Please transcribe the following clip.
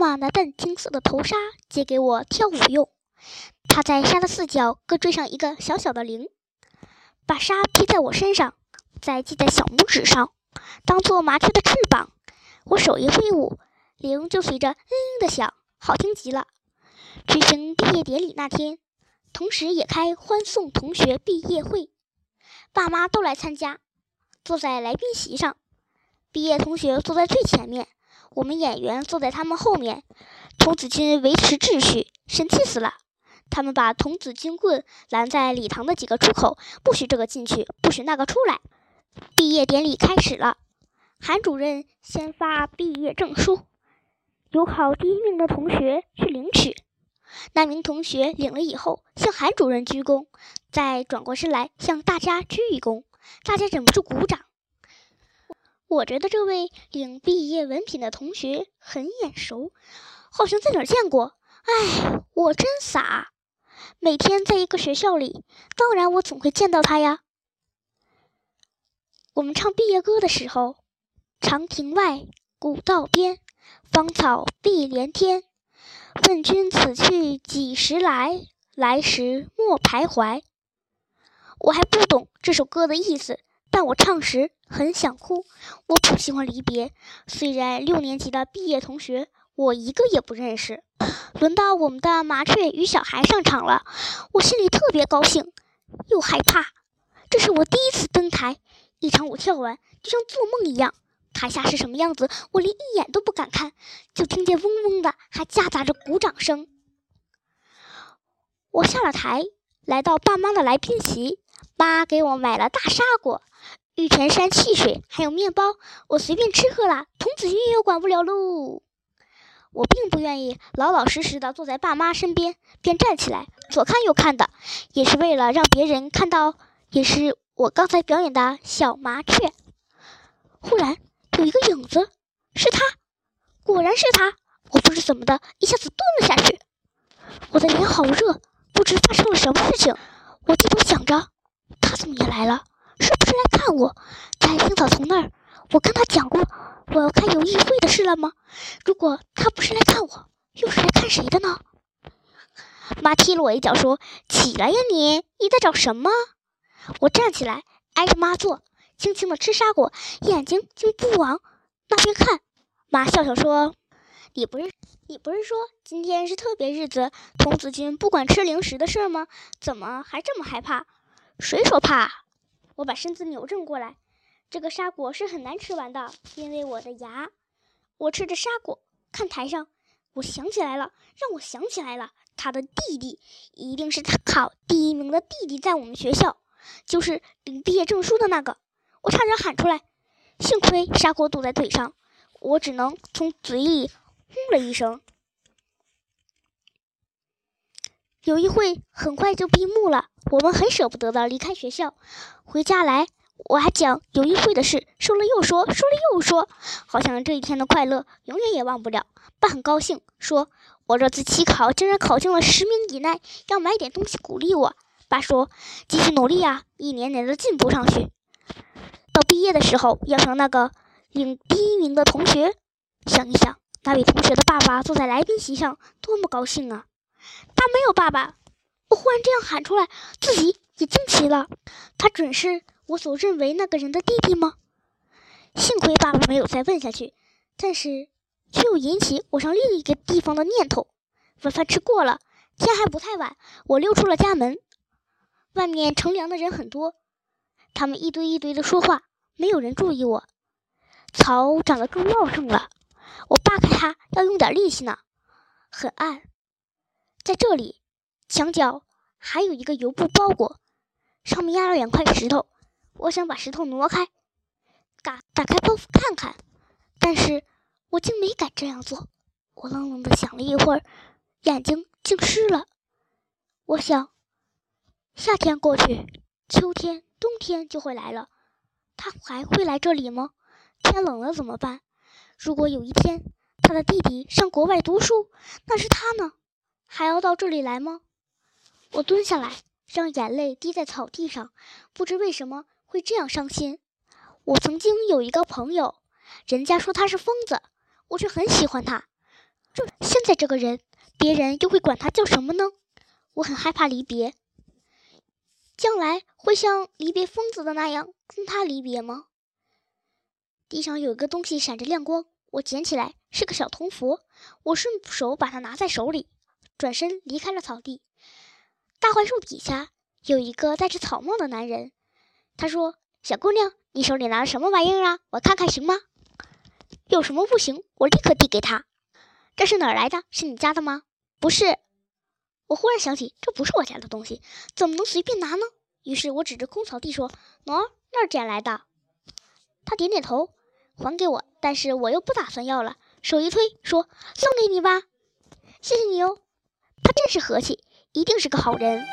妈妈拿淡青色的头纱借给我跳舞用。她在纱的四角各缀上一个小小的铃，把纱披在我身上，再系在小拇指上，当做麻雀的翅膀。我手一挥舞，铃就随着嗯“嗯”的响，好听极了。举行毕业典礼那天，同时也开欢送同学毕业会，爸妈都来参加，坐在来宾席上。毕业同学坐在最前面，我们演员坐在他们后面。童子军维持秩序，神气死了。他们把童子军棍拦在礼堂的几个出口，不许这个进去，不许那个出来。毕业典礼开始了，韩主任先发毕业证书，有考第一名的同学去领取。那名同学领了以后，向韩主任鞠躬，再转过身来向大家鞠一躬，大家忍不住鼓掌。我觉得这位领毕业文凭的同学很眼熟，好像在哪儿见过。哎，我真傻，每天在一个学校里，当然我总会见到他呀。我们唱毕业歌的时候，长亭外，古道边，芳草碧连天。问君此去几时来？来时莫徘徊。我还不懂这首歌的意思。但我唱时很想哭，我不喜欢离别。虽然六年级的毕业同学我一个也不认识，轮到我们的麻雀与小孩上场了，我心里特别高兴，又害怕。这是我第一次登台，一场舞跳完就像做梦一样。台下是什么样子，我连一眼都不敢看，就听见嗡嗡的，还夹杂着鼓掌声。我下了台，来到爸妈的来宾席，妈给我买了大沙果。玉泉山汽水还有面包，我随便吃喝了，童子军也管不了喽。我并不愿意老老实实的坐在爸妈身边，便站起来左看右看的，也是为了让别人看到，也是我刚才表演的小麻雀。忽然有一个影子，是他，果然是他，我不知怎么的，一下子蹲了下去。我的脸好热，不知发生了什么事情。我低头想着，他怎么也来了？是不是来看我？在青草丛那儿，我跟他讲过我要看游艺会的事了吗？如果他不是来看我，又是来看谁的呢？妈踢了我一脚，说：“起来呀，你你在找什么？”我站起来，挨着妈坐，轻轻的吃沙果，眼睛竟不往那边看。妈笑笑说：“你不是你不是说今天是特别日子，童子军不管吃零食的事吗？怎么还这么害怕？谁说怕？”我把身子扭正过来，这个沙果是很难吃完的，因为我的牙。我吃着沙果，看台上，我想起来了，让我想起来了，他的弟弟一定是他考第一名的弟弟，在我们学校，就是领毕业证书的那个。我差点喊出来，幸亏沙果堵在腿上，我只能从嘴里哼了一声。有一会很快就闭幕了，我们很舍不得的离开学校，回家来，我还讲有一会的事，说了又说，说了又说，好像这一天的快乐永远也忘不了。爸很高兴，说我这次期考竟然考进了十名以内，要买点东西鼓励我。爸说继续努力啊，一年年的进步上去，到毕业的时候要上那个领第一名的同学。想一想，那位同学的爸爸坐在来宾席上，多么高兴啊！他没有爸爸，我忽然这样喊出来，自己也惊奇了。他准是我所认为那个人的弟弟吗？幸亏爸爸没有再问下去，但是却又引起我上另一个地方的念头。晚饭吃过了，天还不太晚，我溜出了家门。外面乘凉的人很多，他们一堆一堆的说话，没有人注意我。草长得更茂盛了，我扒开它要用点力气呢，很暗。在这里，墙角还有一个油布包裹，上面压了两块石头。我想把石头挪开，打打开包袱看看，但是我竟没敢这样做。我愣愣的想了一会儿，眼睛竟湿了。我想，夏天过去，秋天、冬天就会来了，他还会来这里吗？天冷了怎么办？如果有一天他的弟弟上国外读书，那是他呢？还要到这里来吗？我蹲下来，让眼泪滴在草地上，不知为什么会这样伤心。我曾经有一个朋友，人家说他是疯子，我却很喜欢他。现在这个人，别人又会管他叫什么呢？我很害怕离别，将来会像离别疯子的那样跟他离别吗？地上有一个东西闪着亮光，我捡起来，是个小铜佛。我顺手把它拿在手里，转身离开了草地。大槐树底下有一个戴着草帽的男人，他说：“小姑娘，你手里拿的什么玩意儿啊？我看看行吗？”有什么不行？我立刻递给他。这是哪儿来的？是你家的吗？不是。我忽然想起，这不是我家的东西，怎么能随便拿呢？于是我指着空草地说：“喏，那儿捡来的。”他点点头，还给我。但是我又不打算要了，手一推，说：“送给你吧，谢谢你哦。”他真是和气，一定是个好人。